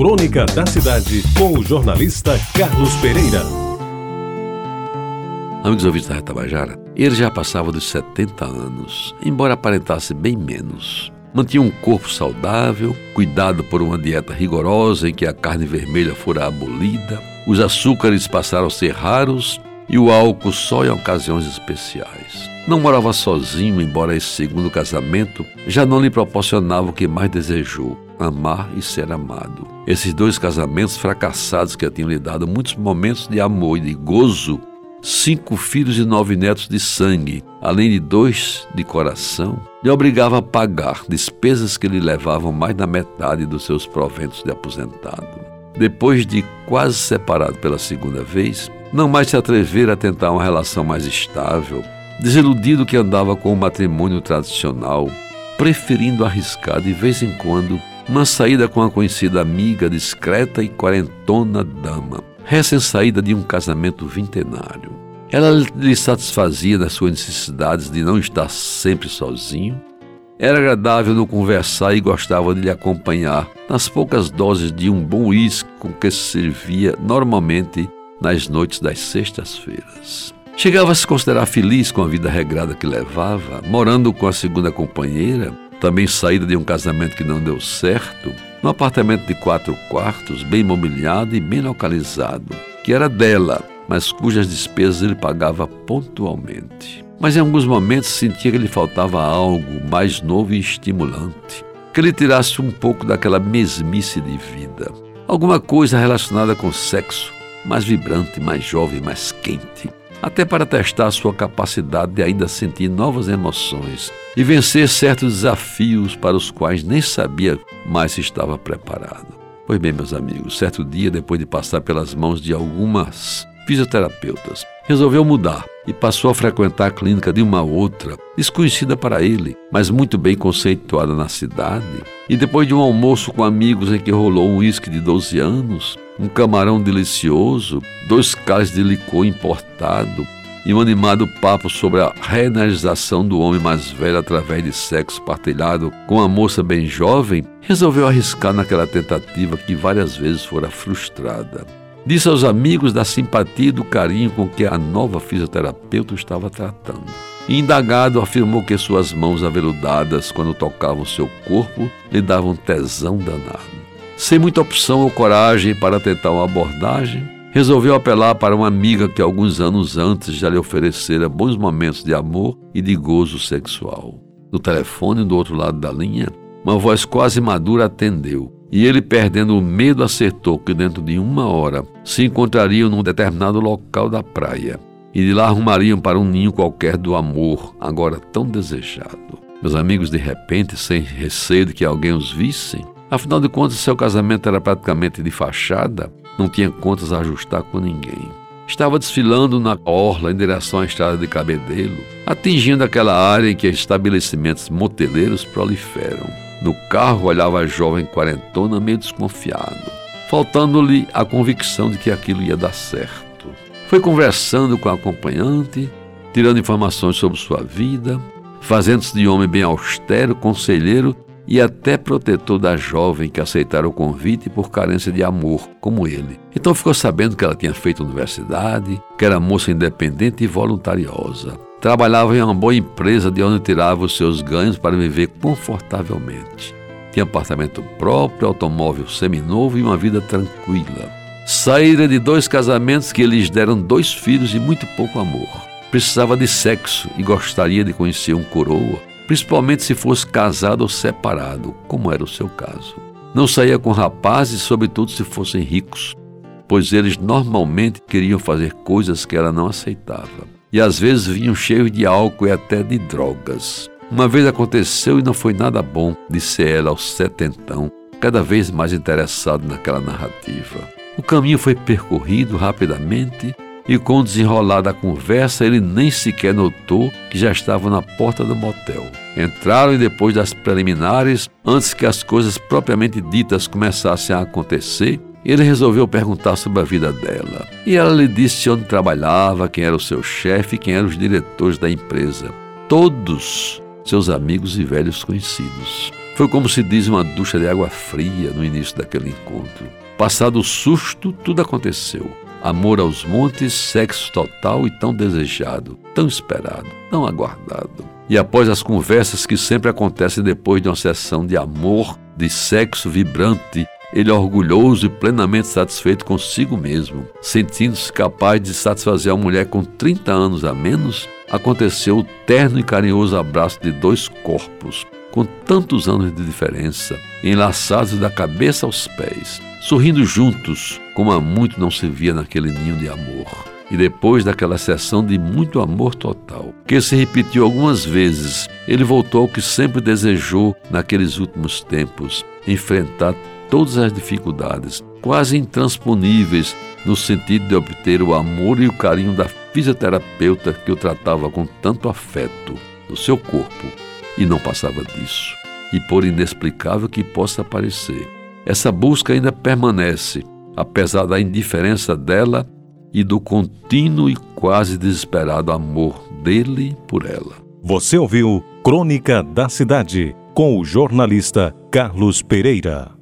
Crônica da Cidade, com o jornalista Carlos Pereira. Amigos ouvintes da Retabajara, ele já passava dos 70 anos, embora aparentasse bem menos. Mantinha um corpo saudável, cuidado por uma dieta rigorosa em que a carne vermelha fora abolida, os açúcares passaram a ser raros e o álcool só em ocasiões especiais. Não morava sozinho, embora esse segundo casamento já não lhe proporcionava o que mais desejou, amar e ser amado. Esses dois casamentos fracassados que tinham lhe dado muitos momentos de amor e de gozo, cinco filhos e nove netos de sangue, além de dois de coração, lhe obrigava a pagar despesas que lhe levavam mais da metade dos seus proventos de aposentado. Depois de quase separado pela segunda vez, não mais se atrever a tentar uma relação mais estável, desiludido que andava com o matrimônio tradicional, preferindo arriscar de vez em quando uma saída com a conhecida amiga discreta e quarentona dama, recém-saída de um casamento vintenário. Ela lhe satisfazia nas suas necessidades de não estar sempre sozinho. Era agradável no conversar e gostava de lhe acompanhar nas poucas doses de um bom uísque com que se servia normalmente nas noites das sextas-feiras. Chegava a se considerar feliz com a vida regrada que levava, morando com a segunda companheira, também saída de um casamento que não deu certo, num apartamento de quatro quartos, bem mobiliado e bem localizado, que era dela, mas cujas despesas ele pagava pontualmente. Mas em alguns momentos sentia que lhe faltava algo mais novo e estimulante, que lhe tirasse um pouco daquela mesmice de vida. Alguma coisa relacionada com sexo, mais vibrante, mais jovem, mais quente até para testar sua capacidade de ainda sentir novas emoções e vencer certos desafios para os quais nem sabia mais se estava preparado. Pois bem, meus amigos, certo dia, depois de passar pelas mãos de algumas fisioterapeutas, resolveu mudar e passou a frequentar a clínica de uma outra, desconhecida para ele, mas muito bem conceituada na cidade. E depois de um almoço com amigos em que rolou um uísque de 12 anos, um camarão delicioso, dois cálices de licor importado e um animado papo sobre a reenergização do homem mais velho através de sexo partilhado com uma moça bem jovem, resolveu arriscar naquela tentativa que várias vezes fora frustrada. Disse aos amigos da simpatia e do carinho com que a nova fisioterapeuta estava tratando. Indagado, afirmou que suas mãos aveludadas, quando tocavam seu corpo, lhe davam tesão danado. Sem muita opção ou coragem para tentar uma abordagem, resolveu apelar para uma amiga que alguns anos antes já lhe oferecera bons momentos de amor e de gozo sexual. No telefone, do outro lado da linha, uma voz quase madura atendeu, e ele, perdendo o medo, acertou que dentro de uma hora se encontrariam num determinado local da praia e de lá arrumariam para um ninho qualquer do amor, agora tão desejado. Meus amigos, de repente, sem receio de que alguém os vissem, Afinal de contas, seu casamento era praticamente de fachada, não tinha contas a ajustar com ninguém. Estava desfilando na orla em direção à estrada de Cabedelo, atingindo aquela área em que estabelecimentos moteleiros proliferam. No carro olhava a jovem quarentona meio desconfiado, faltando-lhe a convicção de que aquilo ia dar certo. Foi conversando com a acompanhante, tirando informações sobre sua vida, fazendo-se de homem bem austero, conselheiro e até protetor da jovem que aceitara o convite por carência de amor, como ele. Então ficou sabendo que ela tinha feito universidade, que era moça independente e voluntariosa. Trabalhava em uma boa empresa de onde tirava os seus ganhos para viver confortavelmente. Tinha apartamento próprio, automóvel seminovo e uma vida tranquila. Saíra de dois casamentos que lhes deram dois filhos e muito pouco amor. Precisava de sexo e gostaria de conhecer um coroa principalmente se fosse casado ou separado, como era o seu caso. Não saía com rapazes, sobretudo se fossem ricos, pois eles normalmente queriam fazer coisas que ela não aceitava. E às vezes vinham cheios de álcool e até de drogas. Uma vez aconteceu e não foi nada bom, disse ela ao setentão, cada vez mais interessado naquela narrativa. O caminho foi percorrido rapidamente e com o desenrolar da conversa ele nem sequer notou que já estava na porta do motel. Entraram e depois das preliminares, antes que as coisas propriamente ditas começassem a acontecer, ele resolveu perguntar sobre a vida dela. E ela lhe disse onde trabalhava, quem era o seu chefe quem eram os diretores da empresa. Todos seus amigos e velhos conhecidos. Foi como se diz uma ducha de água fria no início daquele encontro. Passado o susto, tudo aconteceu. Amor aos montes, sexo total e tão desejado, tão esperado, tão aguardado. E após as conversas que sempre acontecem depois de uma sessão de amor, de sexo vibrante, ele orgulhoso e plenamente satisfeito consigo mesmo, sentindo-se capaz de satisfazer a mulher com 30 anos a menos, aconteceu o terno e carinhoso abraço de dois corpos, com tantos anos de diferença, enlaçados da cabeça aos pés, sorrindo juntos, como há muito não se via naquele ninho de amor. E depois daquela sessão de muito amor total, que se repetiu algumas vezes, ele voltou ao que sempre desejou naqueles últimos tempos: enfrentar todas as dificuldades, quase intransponíveis, no sentido de obter o amor e o carinho da fisioterapeuta que o tratava com tanto afeto no seu corpo e não passava disso. E por inexplicável que possa parecer, essa busca ainda permanece, apesar da indiferença dela e do contínuo e quase desesperado amor dele por ela. Você ouviu Crônica da Cidade com o jornalista Carlos Pereira.